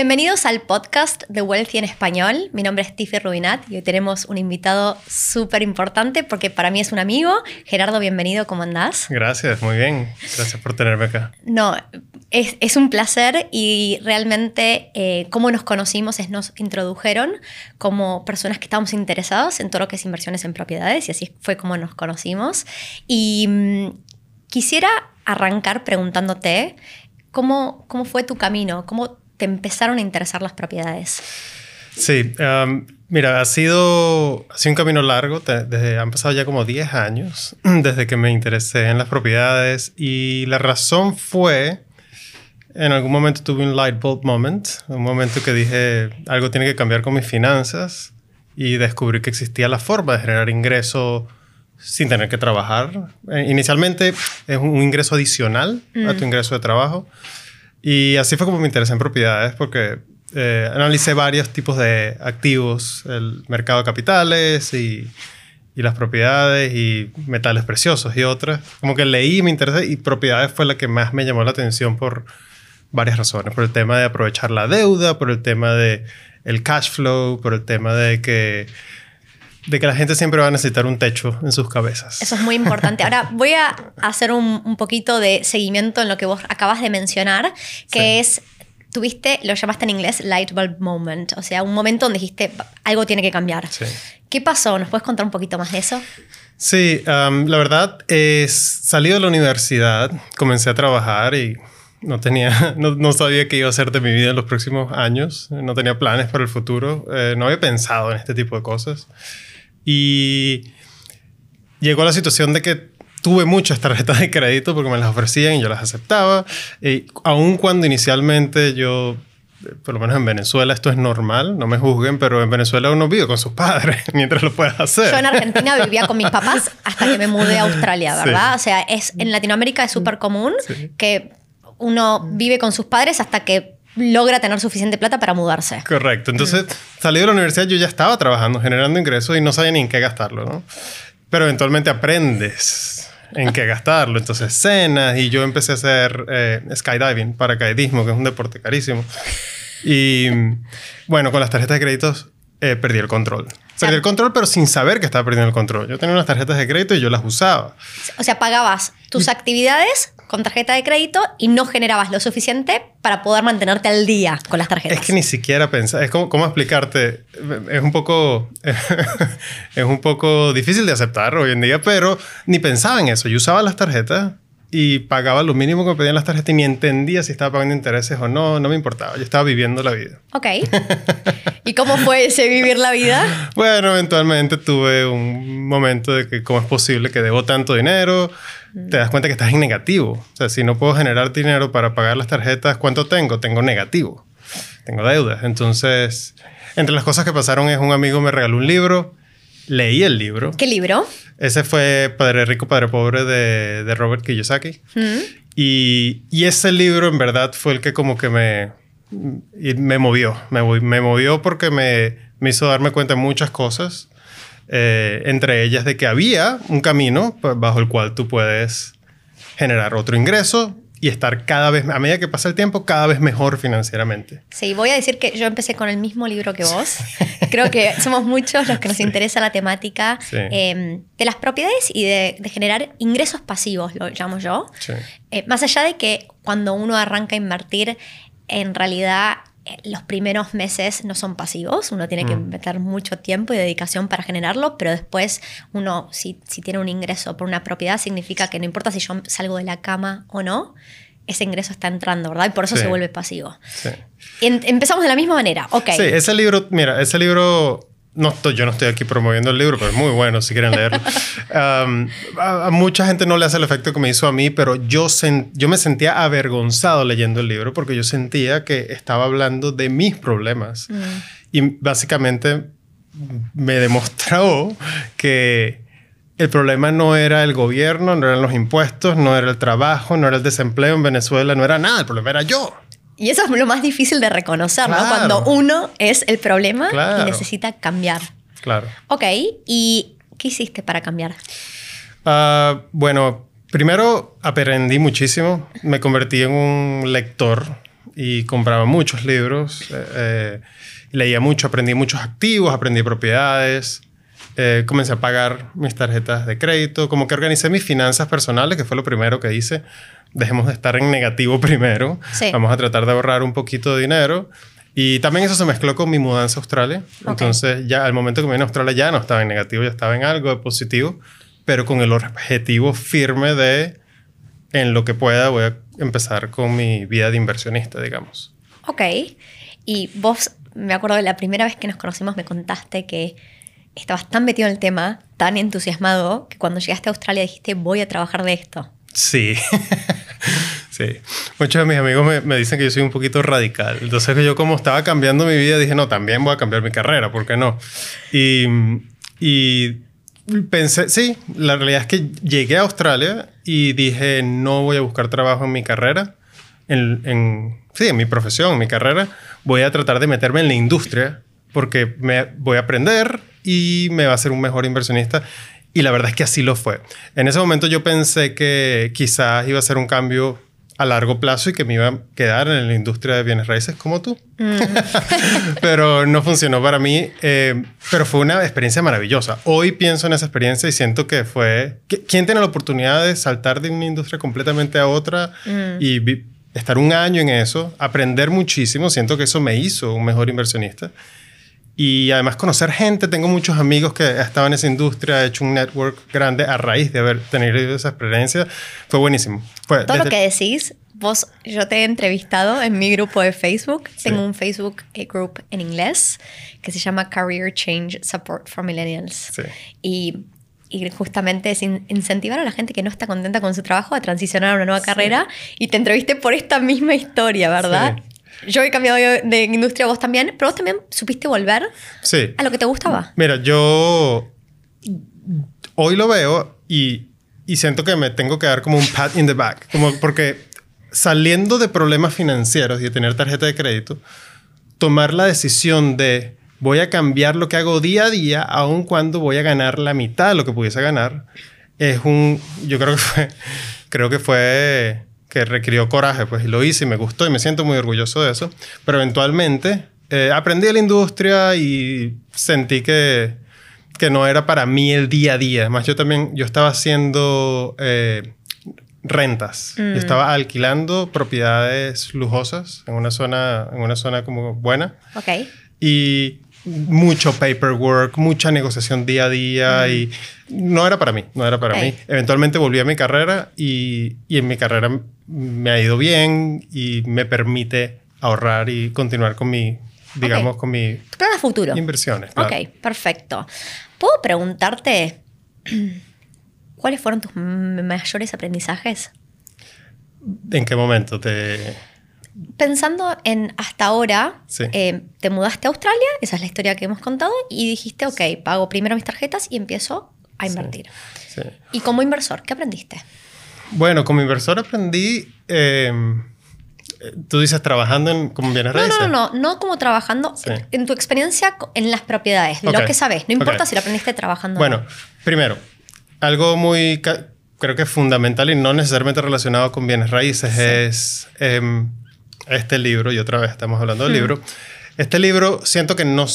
Bienvenidos al podcast de Wealthy en español. Mi nombre es Tiffy Rubinat y hoy tenemos un invitado súper importante porque para mí es un amigo. Gerardo, bienvenido, ¿cómo andás? Gracias, muy bien. Gracias por tenerme acá. No, es, es un placer y realmente eh, cómo nos conocimos es nos introdujeron como personas que estábamos interesados en todo lo que es inversiones en propiedades y así fue como nos conocimos. Y mm, quisiera arrancar preguntándote cómo, cómo fue tu camino, cómo te empezaron a interesar las propiedades? Sí, um, mira, ha sido, ha sido un camino largo, desde, han pasado ya como 10 años desde que me interesé en las propiedades y la razón fue, en algún momento tuve un light bulb moment, un momento que dije, algo tiene que cambiar con mis finanzas y descubrí que existía la forma de generar ingreso sin tener que trabajar. Eh, inicialmente es un ingreso adicional a tu mm. ingreso de trabajo. Y así fue como me interesé en propiedades porque eh, analicé varios tipos de activos, el mercado de capitales y, y, las propiedades y metales preciosos y otras. Como que leí me interesé y propiedades fue la que más me llamó la atención por varias razones. Por el tema de aprovechar la deuda, por el tema de el cash flow, por el tema de que de que la gente siempre va a necesitar un techo en sus cabezas. Eso es muy importante. Ahora voy a hacer un, poquito de seguimiento en lo que vos acabas de mencionar, que es, tuviste, lo llamaste en inglés, light bulb moment, o sea, un momento donde dijiste, algo tiene que cambiar. ¿Qué pasó? ¿Nos puedes contar un poquito más de eso? Sí, um, la verdad es, salí de la universidad, comencé a trabajar y no tenía, no, sabía qué iba a hacer de mi vida en los próximos años, no tenía planes para el futuro, eh, no había pensado en este tipo de cosas. Y llegó la situación de que tuve muchas tarjetas de crédito porque me las ofrecían y yo las aceptaba. Y aun cuando inicialmente yo, por lo menos en Venezuela esto es normal, no me juzguen, pero en Venezuela uno vive con sus padres mientras lo puede hacer. Yo en Argentina vivía con mis papás hasta que me mudé a Australia, ¿verdad? O sea, es, en Latinoamérica es súper común que uno vive con sus padres hasta que logra tener suficiente plata para mudarse. Correcto. Entonces, mm. salí de la universidad, yo ya estaba trabajando, generando ingresos y no sabía ni en qué gastarlo, ¿no? Pero eventualmente aprendes en qué gastarlo. Entonces, cenas y yo empecé a hacer eh, skydiving, paracaidismo, que es un deporte carísimo. Y bueno, con las tarjetas de créditos eh, perdí el control. Perdí el control, pero sin saber que estaba perdiendo el control. Yo tenía unas tarjetas de crédito y yo las usaba. O sea, pagabas tus actividades con tarjeta de crédito y no generabas lo suficiente para poder mantenerte al día con las tarjetas. Es que ni siquiera pensaba, es como, ¿cómo explicarte? Es un poco, es un poco difícil de aceptar hoy en día, pero ni pensaba en eso. Yo usaba las tarjetas y pagaba lo mínimo que me pedían las tarjetas y ni entendía si estaba pagando intereses o no, no me importaba, yo estaba viviendo la vida. Ok. ¿Y cómo fue ese vivir la vida? bueno, eventualmente tuve un momento de que cómo es posible que debo tanto dinero, te das cuenta que estás en negativo, o sea, si no puedo generar dinero para pagar las tarjetas, ¿cuánto tengo? Tengo negativo, tengo deudas. Entonces, entre las cosas que pasaron es un amigo me regaló un libro, leí el libro. ¿Qué libro? Ese fue Padre Rico, Padre Pobre de, de Robert Kiyosaki. Mm. Y, y, ese libro en verdad fue el que como que me, me movió. Me, me movió porque me, me, hizo darme cuenta de muchas cosas. Eh, entre ellas de que había un camino pues, bajo el cual tú puedes generar otro ingreso y estar cada vez, a medida que pasa el tiempo, cada vez mejor financieramente. Sí, voy a decir que yo empecé con el mismo libro que vos. Creo que somos muchos los que nos interesa la temática em, de las propiedades y de, generar ingresos pasivos, lo llamo yo. Eh, más allá de que cuando uno arranca a invertir, en realidad los primeros meses no son pasivos, uno tiene que mm. meter mucho tiempo y dedicación para generarlo, pero después uno, si, si, tiene un ingreso por una propiedad, significa que no importa si yo salgo de la cama o no, ese ingreso está entrando, ¿verdad? Y por eso se vuelve pasivo. Sí. empezamos de la misma manera, ok. Sí, ese libro, mira, ese libro no yo no estoy aquí promoviendo el libro, pero es muy bueno si quieren leerlo. a, mucha gente no le hace el efecto que me hizo a mí, pero yo, yo me sentía avergonzado leyendo el libro porque yo sentía que estaba hablando de mis problemas. Mm. Y básicamente me demostró que el problema no era el gobierno, no eran los impuestos, no era el trabajo, no era el desempleo en Venezuela, no era nada, el problema era yo. Y eso es lo más difícil de reconocer, ¿no? Cuando uno es el problema y necesita cambiar. Claro. Ok, ¿y qué hiciste para cambiar? Ah, bueno, primero aprendí muchísimo. Me convertí en un lector y compraba muchos libros. Eh, eh, leía mucho, aprendí muchos activos, aprendí propiedades. Eh, comencé a pagar mis tarjetas de crédito, como que organicé mis finanzas personales, que fue lo primero que hice. Dejemos de estar en negativo primero. Vamos a tratar de ahorrar un poquito de dinero. Y también eso se mezcló con mi mudanza a Australia. Entonces, ya al momento que me vine a Australia ya no estaba en negativo, ya estaba en algo de positivo, pero con el objetivo firme de, en lo que pueda, voy a empezar con mi vida de inversionista, digamos. Ok. Y vos, me acuerdo de la primera vez que nos conocimos, me contaste que estabas tan metido en el tema, tan entusiasmado, que cuando llegaste a Australia dijiste, voy a trabajar de esto. Sí. sí. Muchos de mis amigos me, dicen que yo soy un poquito radical. Entonces yo como estaba cambiando mi vida, dije, no, también voy a cambiar mi carrera, ¿por qué no? Y, y pensé, sí, la realidad es que llegué a Australia y dije, no voy a buscar trabajo en mi carrera, en, en, sí, en mi profesión, en mi carrera, voy a tratar de meterme en la industria porque me voy a aprender y me va a ser un mejor inversionista. Y la verdad es que así lo fue. En ese momento yo pensé que quizás iba a ser un cambio a largo plazo y que me iba a quedar en la industria de bienes raíces como tú. Mm. pero no funcionó para mí, eh, pero fue una experiencia maravillosa. Hoy pienso en esa experiencia y siento que fue... ¿Quién tiene la oportunidad de saltar de una industria completamente a otra mm. y estar un año en eso, aprender muchísimo? Siento que eso me hizo un mejor inversionista. Y además conocer gente, tengo muchos amigos que estaban en esa industria, he hecho un network grande a raíz de haber tenido esa experiencia. Fue buenísimo. Todo lo que decís, vos, yo te he entrevistado en mi grupo de Facebook. Tengo un Facebook eh, group en inglés que se llama Career Change Support for Millennials. Y y justamente es incentivar a la gente que no está contenta con su trabajo a transicionar a una nueva carrera. Y te entrevisté por esta misma historia, ¿verdad? Yo he cambiado de industria, vos también, pero vos también supiste volver sí. a lo que te gustaba. Mira, yo hoy lo veo y, y siento que me tengo que dar como un pat in the back, como porque saliendo de problemas financieros y de tener tarjeta de crédito, tomar la decisión de voy a cambiar lo que hago día a día, aun cuando voy a ganar la mitad de lo que pudiese ganar, es un, yo creo que fue, creo que fue que requirió coraje, pues y lo hice y me gustó y me siento muy orgulloso de eso. Pero eventualmente eh, aprendí de la industria y sentí que, que no era para mí el día a día. Además, yo también, yo estaba haciendo eh, rentas. Yo mm. estaba alquilando propiedades lujosas en una zona, en una zona como buena. Ok. Y mucho paperwork, mucha negociación día a día y no era para mí, no era para mí. Eventualmente volví a mi carrera y, y, en mi carrera me ha ido bien y me permite ahorrar y continuar con mi, digamos, con mi... Plan futuro. Inversiones. Ok, perfecto. ¿Puedo preguntarte cuáles fueron tus mayores aprendizajes? ¿En qué momento te...? Pensando en hasta ahora, eh, te mudaste a Australia, esa es la historia que hemos contado, y dijiste, ok, pago primero mis tarjetas y empiezo a invertir. Y como inversor, ¿qué aprendiste? Bueno, como inversor aprendí, em, tú dices trabajando en, como bienes raíces. No, no, no, no como trabajando, en tu experiencia en las propiedades, lo que sabes, no importa si lo aprendiste trabajando. Bueno, primero, algo muy, creo que fundamental y no necesariamente relacionado con bienes raíces es em, este libro, y otra vez estamos hablando del libro, este libro siento que no,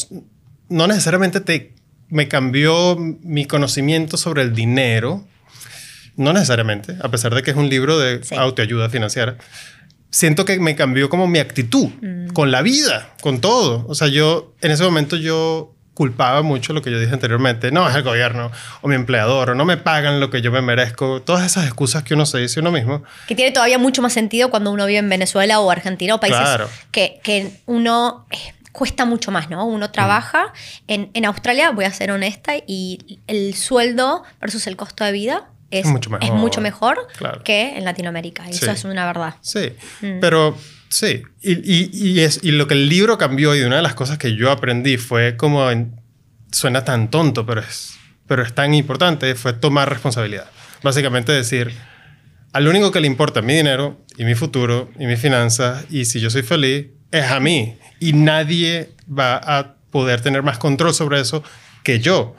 no necesariamente te, me cambió mi conocimiento sobre el dinero, no necesariamente, a pesar de que es un libro de autoayuda financiera. Siento que me cambió como mi actitud mm. con la vida, con todo. O sea, yo en ese momento yo culpaba mucho lo que yo dije anteriormente. No, es el gobierno o mi empleador o no me pagan lo que yo me merezco. Todas esas excusas que uno se dice uno mismo. Que tiene todavía mucho más sentido cuando uno vive en Venezuela o Argentina o países que, que uno eh, cuesta mucho más, ¿no? Uno trabaja en, en, Australia, voy a ser honesta, y el sueldo versus el costo de vida es, mucho mejor, es mucho mejor que en Latinoamérica. Y eso es una verdad. Sí, mm. pero Sí, y, es, y lo que el libro cambió y una de las cosas que yo aprendí fue como, suena tan tonto, pero es, pero es tan importante, fue tomar responsabilidad. Básicamente decir, al único que le importa mi dinero y mi futuro y mis finanzas y si yo soy feliz, es a mí. Y nadie va a poder tener más control sobre eso que yo.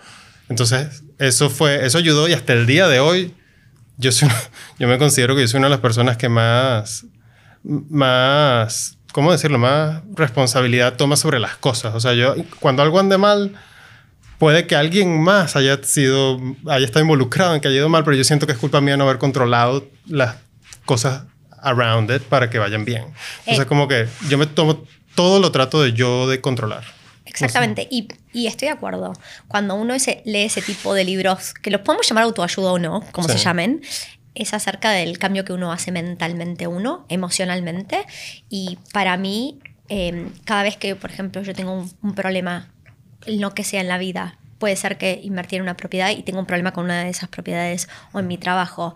Entonces, eso fue, eso ayudó y hasta el día de hoy, yo, soy, yo me considero que yo soy una de las personas que más más ¿cómo decirlo? Más responsabilidad toma sobre las cosas. O sea, yo, cuando algo ande mal, puede que alguien más haya sido, haya estado involucrado en que haya ido mal, pero yo siento que es culpa mía no haber controlado las cosas around it para que vayan bien. Entonces, eh. como que yo me tomo, todo lo trato de yo de controlar. Exactamente, y, y, estoy de acuerdo. Cuando uno ese, lee ese tipo de libros, que los podemos llamar autoayuda o no, como se llamen, es acerca del cambio que uno hace mentalmente uno, emocionalmente. Y para mí, em, cada vez que, por ejemplo, yo tengo un, un problema, lo que sea en la vida, puede ser que invertir en una propiedad y tengo un problema con una de esas propiedades o en mi trabajo.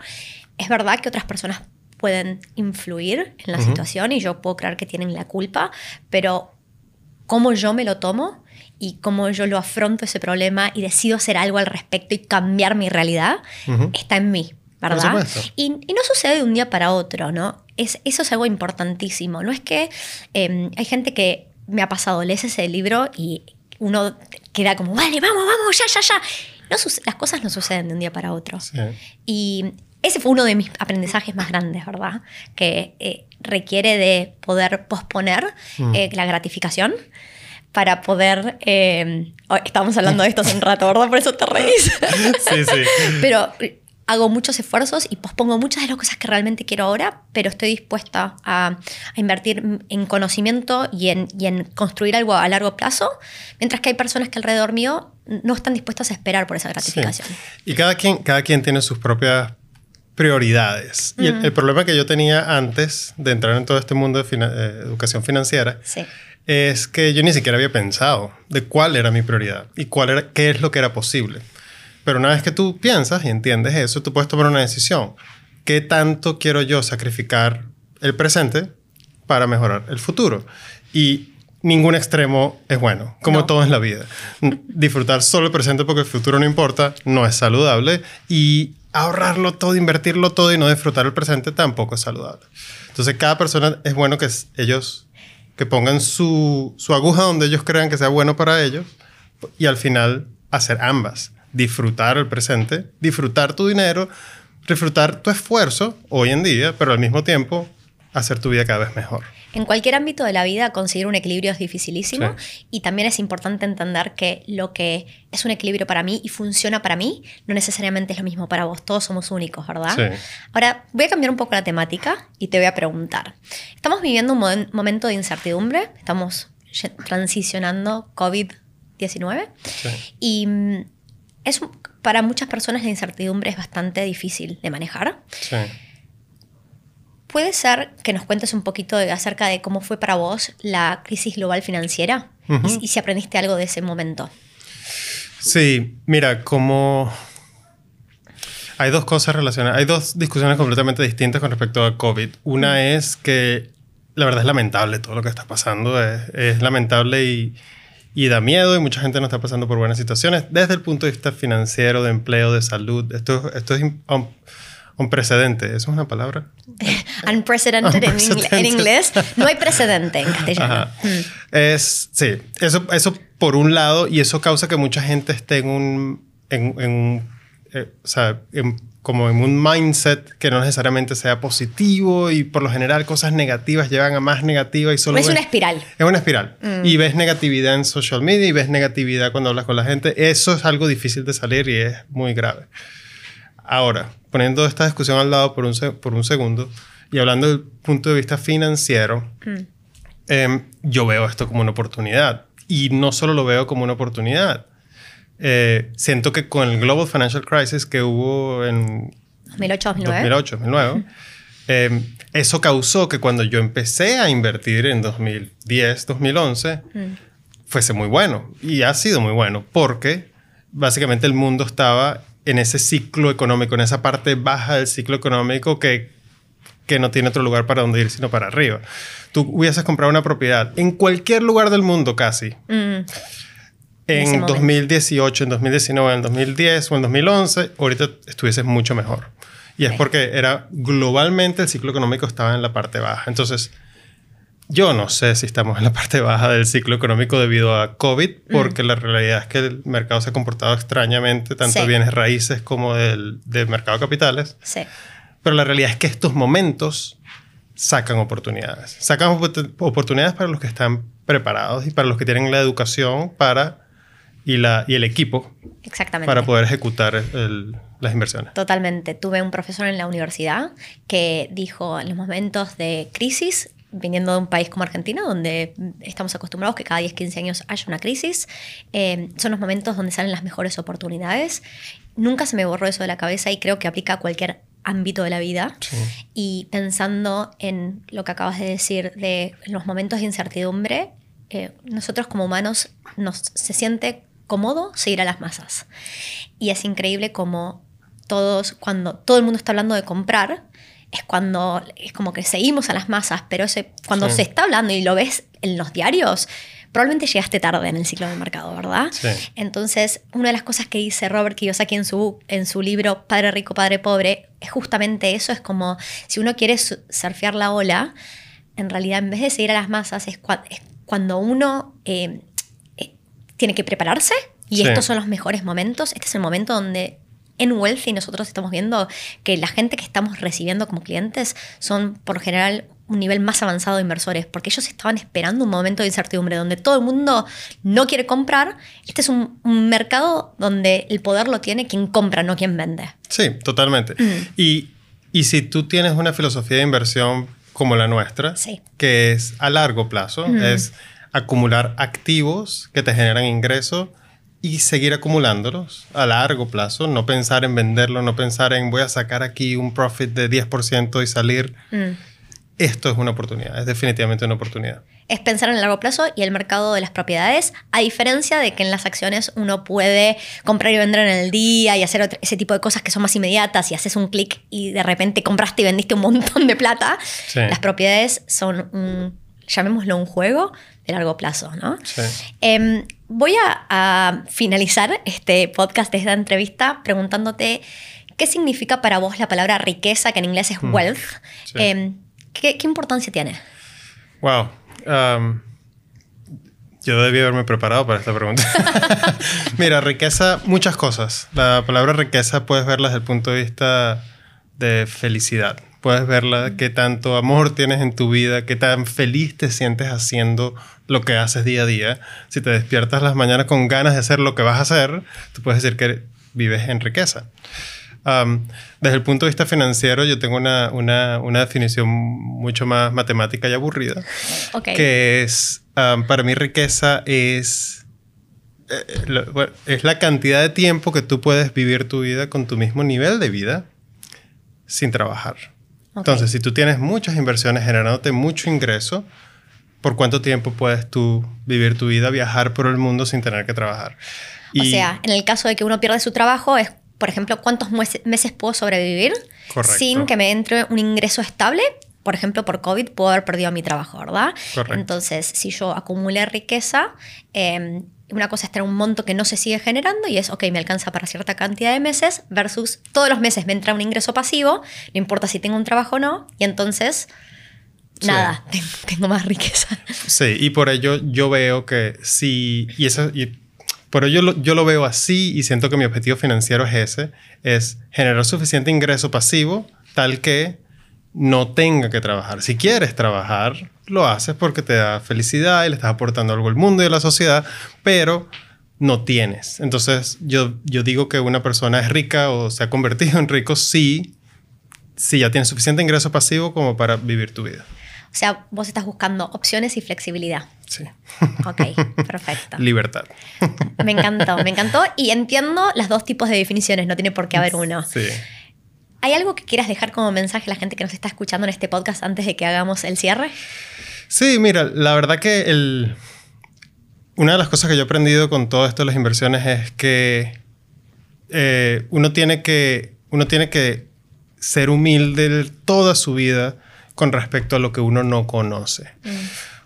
Es verdad que otras personas pueden influir en la situación y yo puedo creer que tienen la culpa, pero cómo yo me lo tomo y cómo yo lo afronto ese problema y decido hacer algo al respecto y cambiar mi realidad, está en mí, ¿verdad? Y, no sucede de un día para otro, ¿no? Es, eso es algo importantísimo. No es que em, hay gente que me ha pasado, lees ese libro y uno queda como, vale, vamos, vamos, ya, ya, ya. No, las cosas no suceden de un día para otro. Y ese fue uno de mis aprendizajes más grandes, ¿verdad? Que eh, requiere de poder posponer mm. eh, la gratificación para poder... Eh, estábamos hablando de esto hace un rato, ¿verdad? Por eso te reís. sí, sí. Pero hago muchos esfuerzos y pospongo muchas de las cosas que realmente quiero ahora, pero estoy dispuesta a, invertir en conocimiento y en, y en, construir algo a largo plazo, mientras que hay personas que alrededor mío no están dispuestas a esperar por esa gratificación. Y cada quien, cada quien tiene sus propias prioridades. Y el, problema que yo tenía antes de entrar en todo este mundo de eh, educación financiera es que yo ni siquiera había pensado de cuál era mi prioridad y cuál era, qué es lo que era posible. Pero una vez que tú piensas y entiendes eso, tú puedes tomar una decisión. ¿Qué tanto quiero yo sacrificar el presente para mejorar el futuro? Y ningún extremo es bueno, como todo en la vida. Disfrutar solo el presente porque el futuro no importa, no es saludable. Y ahorrarlo todo, invertirlo todo y no disfrutar el presente tampoco es saludable. Entonces, cada persona es bueno que ellos que pongan su, su aguja donde ellos crean que sea bueno para ellos y al final hacer ambas. Disfrutar el presente, disfrutar tu dinero, disfrutar tu esfuerzo hoy en día, pero al mismo tiempo hacer tu vida cada vez mejor. En cualquier ámbito de la vida conseguir un equilibrio es dificilísimo y también es importante entender que lo que es un equilibrio para mí y funciona para mí no necesariamente es lo mismo para vos. Todos somos únicos, ¿verdad? Ahora voy a cambiar un poco la temática y te voy a preguntar. Estamos viviendo un momento de incertidumbre, estamos transicionando COVID-19 y mm, es, para muchas personas la incertidumbre es bastante difícil de manejar. Sí. ¿Puede ser que nos cuentes un poquito acerca de cómo fue para vos la crisis global financiera y, si aprendiste algo de ese momento? Sí, mira, como hay dos cosas relacionadas, hay dos discusiones completamente distintas con respecto a COVID. Una es que la verdad es lamentable todo lo que está pasando, es, lamentable y, y, da miedo y mucha gente no está pasando por buenas situaciones desde el punto de vista financiero, de empleo, de salud. Esto, esto es un precedente, ¿eso es una palabra? Unprecedented, En, inglés. No hay precedente en castellano. Mm. Es, sí, eso, eso por un lado, y eso causa que mucha gente esté en un, en, eh, o sea, como en un mindset que no necesariamente sea positivo y por lo general cosas negativas llevan a más negativas y solo... Es una espiral. Es una espiral. Mm. Y ves negatividad en social media y ves negatividad cuando hablas con la gente. Eso es algo difícil de salir y es muy grave. Ahora, poniendo esta discusión al lado por un, por un segundo y hablando del punto de vista financiero, mm. em, yo veo esto como una oportunidad. Y no solo lo veo como una oportunidad. Eh, siento que con el Global Financial Crisis que hubo en 2008-2009, 2008, em, eso causó que cuando yo empecé a invertir en 2010, 2011, mm. fuese muy bueno. Y ha sido muy bueno porque básicamente el mundo estaba en ese ciclo económico, en esa parte baja del ciclo económico que, que no tiene otro lugar para donde ir sino para arriba. Tú hubieses comprado una propiedad en cualquier lugar del mundo casi. Mm. En 2018, en 2019, en 2010 o en 2011, ahorita estuvieses mucho mejor. Y es porque era globalmente el ciclo económico estaba en la parte baja. Entonces, yo no sé si estamos en la parte baja del ciclo económico debido a COVID, mm. porque la realidad es que el mercado se ha comportado extrañamente, tanto bienes raíces como del, del mercado de capitales. Sí. Pero la realidad es que estos momentos sacan oportunidades. Sacan oportunidades para los que están preparados y para los que tienen la educación para y, la, y el equipo Exactamente. para poder ejecutar las inversiones. Totalmente. Tuve un profesor en la universidad que dijo en los momentos de crisis, viniendo de un país como Argentina, donde estamos acostumbrados que cada 10, 15 años haya una crisis, eh, son los momentos donde salen las mejores oportunidades. Nunca se me borró eso de la cabeza y creo que aplica a cualquier ámbito de la vida. Y pensando en lo que acabas de decir de los momentos de incertidumbre, eh, nosotros como humanos nos, se siente cómodo seguir a las masas. Y es increíble como todos, cuando todo el mundo está hablando de comprar, es cuando es como que seguimos a las masas, pero ese, cuando se está hablando y lo ves en los diarios, probablemente llegaste tarde en el ciclo del mercado, ¿verdad? Entonces, una de las cosas que dice Robert Kiyosaki en su, en su libro Padre Rico, Padre Pobre, es justamente eso, es como si uno quiere surfear la ola, en realidad en vez de seguir a las masas, es, cuando uno eh, tiene que prepararse y estos son los mejores momentos. Este es el momento donde en Wealthy nosotros estamos viendo que la gente que estamos recibiendo como clientes son por general un nivel más avanzado de inversores, porque ellos estaban esperando un momento de incertidumbre donde todo el mundo no quiere comprar. Este es un, mercado donde el poder lo tiene quien compra, no quien vende. Sí, totalmente. Mm. Y, y, si tú tienes una filosofía de inversión como la nuestra, que es a largo plazo, mm. es acumular activos que te generan ingresos y seguir acumulándolos a largo plazo, no pensar en venderlo, no pensar en voy a sacar aquí un profit de 10% y salir. Mm. Esto es una oportunidad, es definitivamente una oportunidad. Es pensar en el largo plazo y el mercado de las propiedades, a diferencia de que en las acciones uno puede comprar y vender en el día y hacer ese tipo de cosas que son más inmediatas y haces un clic y de repente compraste y vendiste un montón de plata. Las propiedades son un, llamémoslo un juego, de largo plazo, ¿no? Sí. Em, voy a, finalizar este podcast esta entrevista preguntándote qué significa para vos la palabra riqueza, que en inglés es mm. wealth. Em, ¿qué, importancia tiene? Wow. Um, yo debí haberme preparado para esta pregunta. Mira, riqueza, muchas cosas. La palabra riqueza puedes verla desde el punto de vista de felicidad puedes verla, qué tanto amor tienes en tu vida, qué tan feliz te sientes haciendo lo que haces día a día. Si te despiertas las mañanas con ganas de hacer lo que vas a hacer, tú puedes decir que vives en riqueza. desde el punto de vista financiero, yo tengo una, una, una definición mucho más matemática y aburrida, que es, para mí riqueza es, eh, es la cantidad de tiempo que tú puedes vivir tu vida con tu mismo nivel de vida sin trabajar. Entonces, si tú tienes muchas inversiones generándote mucho ingreso, ¿por cuánto tiempo puedes tú vivir tu vida, viajar por el mundo sin tener que trabajar? o sea, en el caso de que uno pierde su trabajo, es, por ejemplo, ¿cuántos meses puedo sobrevivir sin que me entre un ingreso estable? Por ejemplo, por COVID puedo haber perdido mi trabajo, ¿verdad? Entonces, si yo acumulé riqueza, eh, una cosa es tener un monto que no se sigue generando y es, ok, me alcanza para cierta cantidad de meses versus todos los meses me entra un ingreso pasivo, no importa si tengo un trabajo o no, y entonces, nada, tengo, más riqueza. Sí, y por ello yo veo que sí, y eso, y por ello yo, yo lo veo así y siento que mi objetivo financiero es ese, es generar suficiente ingreso pasivo tal que no tenga que trabajar. Si quieres trabajar, lo haces porque te da felicidad y le estás aportando algo al mundo y a la sociedad, pero no tienes. Entonces yo, yo digo que una persona es rica o se ha convertido en rico si, si ya tiene suficiente ingreso pasivo como para vivir tu vida. O sea, vos estás buscando opciones y flexibilidad. Sí. Ok, perfecto. Libertad. Me encantó, me encantó. Y entiendo las dos tipos de definiciones, no tiene por qué haber uno. Sí. ¿Hay algo que quieras dejar como mensaje a la gente que nos está escuchando en este podcast antes de que hagamos el cierre? Sí, mira, la verdad que el... una de las cosas que yo he aprendido con todo esto de las inversiones es que eh, uno, tiene que uno tiene que ser humilde toda su vida con respecto a lo que uno no conoce.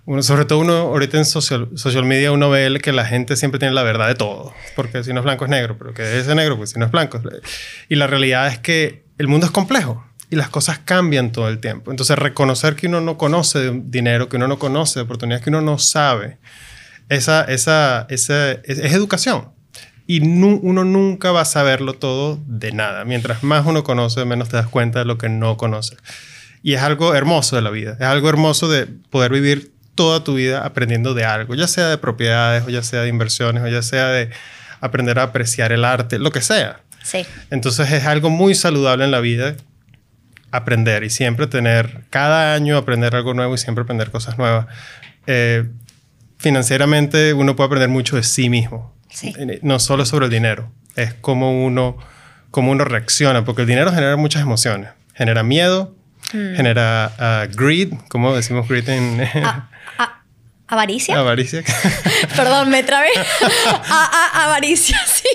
Mm. sobre todo uno ahorita en social, social media uno ve que la gente siempre tiene la verdad de todo, porque si no es blanco es negro, pero que es negro, pues si no es blanco. Y la realidad es que el mundo es complejo y las cosas cambian todo el tiempo. Entonces, reconocer que uno no conoce dinero, que uno no conoce oportunidades, que uno no sabe, esa, esa, esa es, educación. Y uno nunca va a saberlo todo de nada. Mientras más uno conoce, menos te das cuenta de lo que no conoce. Y es algo hermoso de la vida. Es algo hermoso de poder vivir toda tu vida aprendiendo de algo, ya sea de propiedades, o ya sea de inversiones, o ya sea de aprender a apreciar el arte, lo que sea. Sí. Entonces es algo muy saludable en la vida aprender y siempre tener, cada año aprender algo nuevo y siempre aprender cosas nuevas. Eh, financieramente uno puede aprender mucho de sí mismo, eh, no solo sobre el dinero, es cómo uno, cómo uno reacciona, porque el dinero genera muchas emociones, genera miedo, mm. genera ah, greed, como decimos greed en... Ah, ah, ¿Avaricia? Avaricia. Perdón, me trabé. avaricia, sí.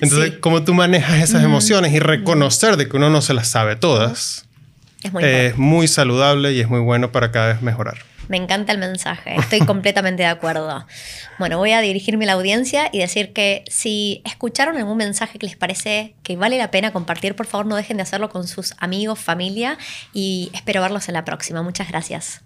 Entonces, cómo tú manejas esas emociones y reconocer de que uno no se las sabe todas es muy, es muy saludable y es muy bueno para cada vez mejorar. Me encanta el mensaje, estoy completamente de acuerdo. Bueno, voy a dirigirme a la audiencia y decir que si escucharon algún mensaje que les parece que vale la pena compartir, por favor no dejen de hacerlo con sus amigos, familia y espero verlos en la próxima. Muchas gracias.